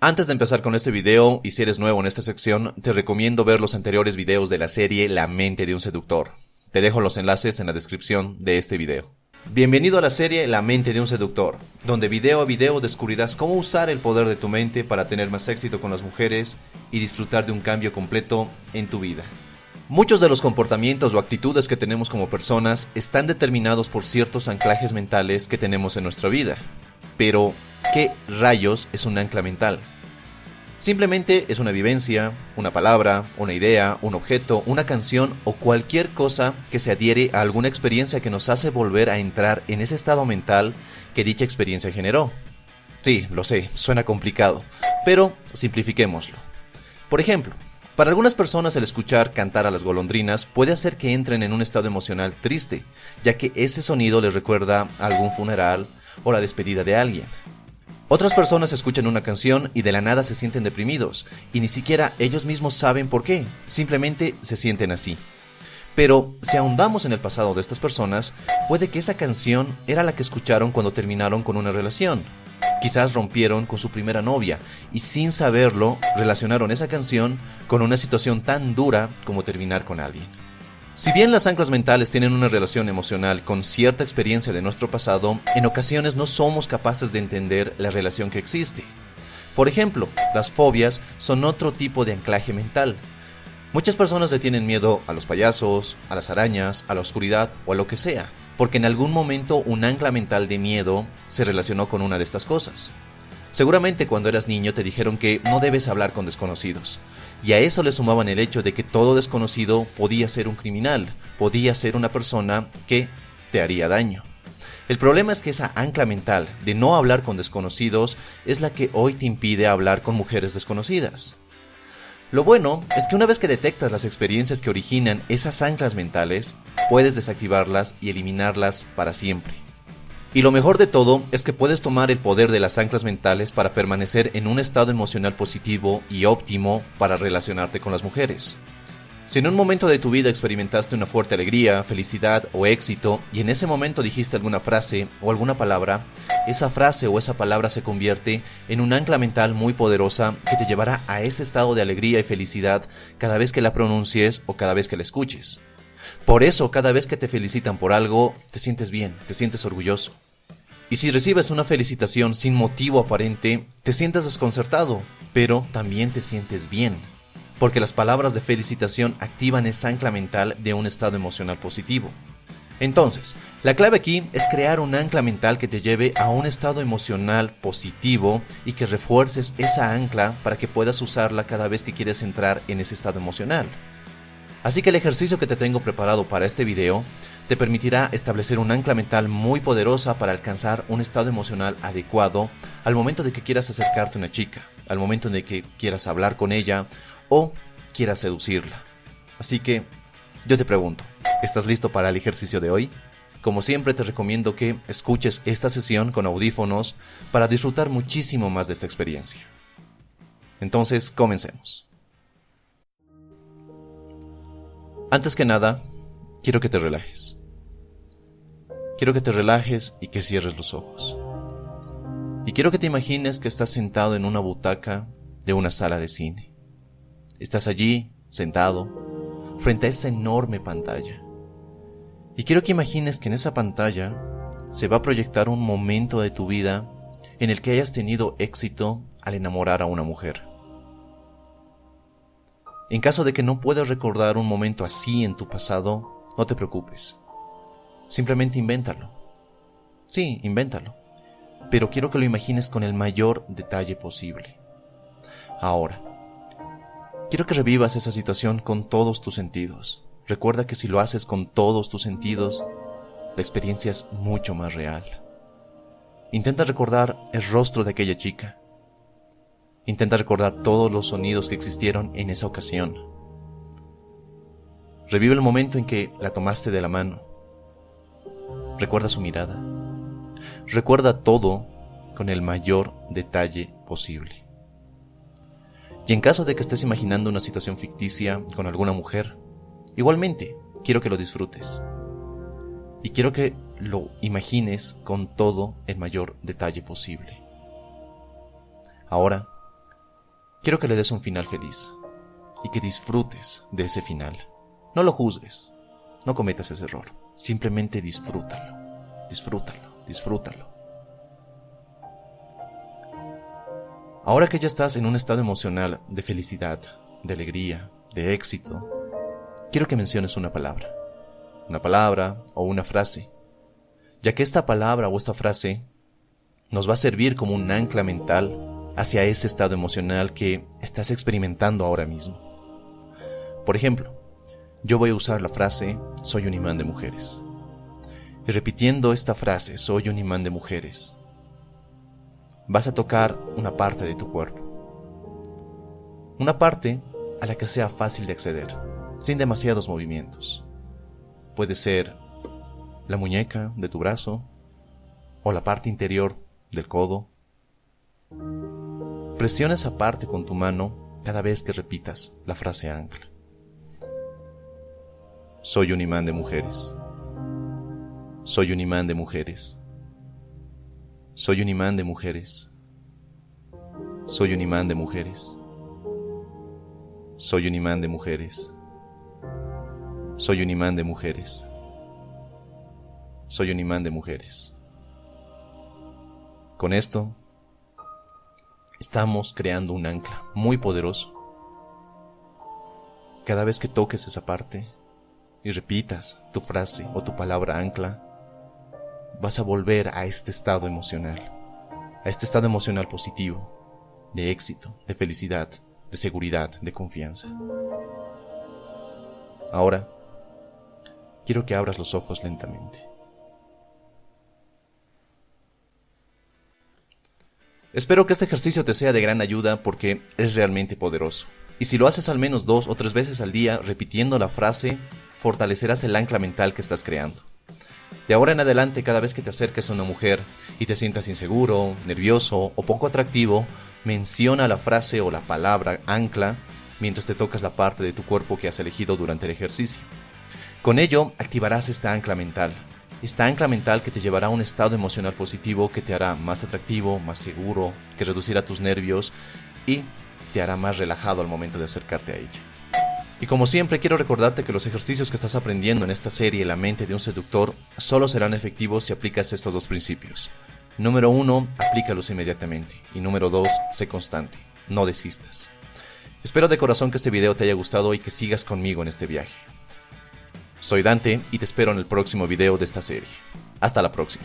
Antes de empezar con este video, y si eres nuevo en esta sección, te recomiendo ver los anteriores videos de la serie La mente de un seductor. Te dejo los enlaces en la descripción de este video. Bienvenido a la serie La mente de un seductor, donde video a video descubrirás cómo usar el poder de tu mente para tener más éxito con las mujeres y disfrutar de un cambio completo en tu vida. Muchos de los comportamientos o actitudes que tenemos como personas están determinados por ciertos anclajes mentales que tenemos en nuestra vida. Pero, ¿qué rayos es un ancla mental? Simplemente es una vivencia, una palabra, una idea, un objeto, una canción o cualquier cosa que se adhiere a alguna experiencia que nos hace volver a entrar en ese estado mental que dicha experiencia generó. Sí, lo sé, suena complicado, pero simplifiquémoslo. Por ejemplo, para algunas personas el escuchar cantar a las golondrinas puede hacer que entren en un estado emocional triste, ya que ese sonido les recuerda algún funeral o la despedida de alguien. Otras personas escuchan una canción y de la nada se sienten deprimidos, y ni siquiera ellos mismos saben por qué, simplemente se sienten así. Pero si ahondamos en el pasado de estas personas, puede que esa canción era la que escucharon cuando terminaron con una relación, Quizás rompieron con su primera novia y sin saberlo relacionaron esa canción con una situación tan dura como terminar con alguien. Si bien las anclas mentales tienen una relación emocional con cierta experiencia de nuestro pasado, en ocasiones no somos capaces de entender la relación que existe. Por ejemplo, las fobias son otro tipo de anclaje mental. Muchas personas le tienen miedo a los payasos, a las arañas, a la oscuridad o a lo que sea porque en algún momento un ancla mental de miedo se relacionó con una de estas cosas. Seguramente cuando eras niño te dijeron que no debes hablar con desconocidos, y a eso le sumaban el hecho de que todo desconocido podía ser un criminal, podía ser una persona que te haría daño. El problema es que esa ancla mental de no hablar con desconocidos es la que hoy te impide hablar con mujeres desconocidas. Lo bueno es que una vez que detectas las experiencias que originan esas anclas mentales, puedes desactivarlas y eliminarlas para siempre. Y lo mejor de todo es que puedes tomar el poder de las anclas mentales para permanecer en un estado emocional positivo y óptimo para relacionarte con las mujeres. Si en un momento de tu vida experimentaste una fuerte alegría, felicidad o éxito y en ese momento dijiste alguna frase o alguna palabra, esa frase o esa palabra se convierte en un ancla mental muy poderosa que te llevará a ese estado de alegría y felicidad cada vez que la pronuncies o cada vez que la escuches. Por eso cada vez que te felicitan por algo, te sientes bien, te sientes orgulloso. Y si recibes una felicitación sin motivo aparente, te sientes desconcertado, pero también te sientes bien porque las palabras de felicitación activan esa ancla mental de un estado emocional positivo. Entonces, la clave aquí es crear un ancla mental que te lleve a un estado emocional positivo y que refuerces esa ancla para que puedas usarla cada vez que quieres entrar en ese estado emocional. Así que el ejercicio que te tengo preparado para este video te permitirá establecer un ancla mental muy poderosa para alcanzar un estado emocional adecuado al momento de que quieras acercarte a una chica, al momento de que quieras hablar con ella o quieras seducirla. Así que yo te pregunto, ¿estás listo para el ejercicio de hoy? Como siempre te recomiendo que escuches esta sesión con audífonos para disfrutar muchísimo más de esta experiencia. Entonces, comencemos. Antes que nada, quiero que te relajes. Quiero que te relajes y que cierres los ojos. Y quiero que te imagines que estás sentado en una butaca de una sala de cine. Estás allí, sentado, frente a esa enorme pantalla. Y quiero que imagines que en esa pantalla se va a proyectar un momento de tu vida en el que hayas tenido éxito al enamorar a una mujer. En caso de que no puedas recordar un momento así en tu pasado, no te preocupes. Simplemente invéntalo. Sí, invéntalo. Pero quiero que lo imagines con el mayor detalle posible. Ahora, Quiero que revivas esa situación con todos tus sentidos. Recuerda que si lo haces con todos tus sentidos, la experiencia es mucho más real. Intenta recordar el rostro de aquella chica. Intenta recordar todos los sonidos que existieron en esa ocasión. Revive el momento en que la tomaste de la mano. Recuerda su mirada. Recuerda todo con el mayor detalle posible. Y en caso de que estés imaginando una situación ficticia con alguna mujer, igualmente quiero que lo disfrutes. Y quiero que lo imagines con todo el mayor detalle posible. Ahora, quiero que le des un final feliz y que disfrutes de ese final. No lo juzgues, no cometas ese error, simplemente disfrútalo, disfrútalo, disfrútalo. Ahora que ya estás en un estado emocional de felicidad, de alegría, de éxito, quiero que menciones una palabra. Una palabra o una frase. Ya que esta palabra o esta frase nos va a servir como un ancla mental hacia ese estado emocional que estás experimentando ahora mismo. Por ejemplo, yo voy a usar la frase soy un imán de mujeres. Y repitiendo esta frase, soy un imán de mujeres, vas a tocar una parte de tu cuerpo. Una parte a la que sea fácil de acceder, sin demasiados movimientos. Puede ser la muñeca de tu brazo o la parte interior del codo. Presiona esa parte con tu mano cada vez que repitas la frase ancla. Soy un imán de mujeres. Soy un imán de mujeres. Soy un imán de mujeres. Soy un imán de mujeres. Soy un imán de mujeres. Soy un imán de mujeres. Soy un imán de mujeres. Con esto, estamos creando un ancla muy poderoso. Cada vez que toques esa parte y repitas tu frase o tu palabra ancla, vas a volver a este estado emocional, a este estado emocional positivo, de éxito, de felicidad, de seguridad, de confianza. Ahora, quiero que abras los ojos lentamente. Espero que este ejercicio te sea de gran ayuda porque es realmente poderoso. Y si lo haces al menos dos o tres veces al día repitiendo la frase, fortalecerás el ancla mental que estás creando. De ahora en adelante, cada vez que te acerques a una mujer y te sientas inseguro, nervioso o poco atractivo, menciona la frase o la palabra ancla mientras te tocas la parte de tu cuerpo que has elegido durante el ejercicio. Con ello, activarás esta ancla mental. Ancla mental que te llevará a un estado emocional positivo que te hará más atractivo, más seguro, que reducirá tus nervios y te hará más relajado al momento de acercarte a ella. Y como siempre quiero recordarte que los ejercicios que estás aprendiendo en esta serie La mente de un seductor solo serán efectivos si aplicas estos dos principios. Número uno, aplícalos inmediatamente. Y número dos, sé constante. No desistas. Espero de corazón que este video te haya gustado y que sigas conmigo en este viaje. Soy Dante y te espero en el próximo video de esta serie. Hasta la próxima.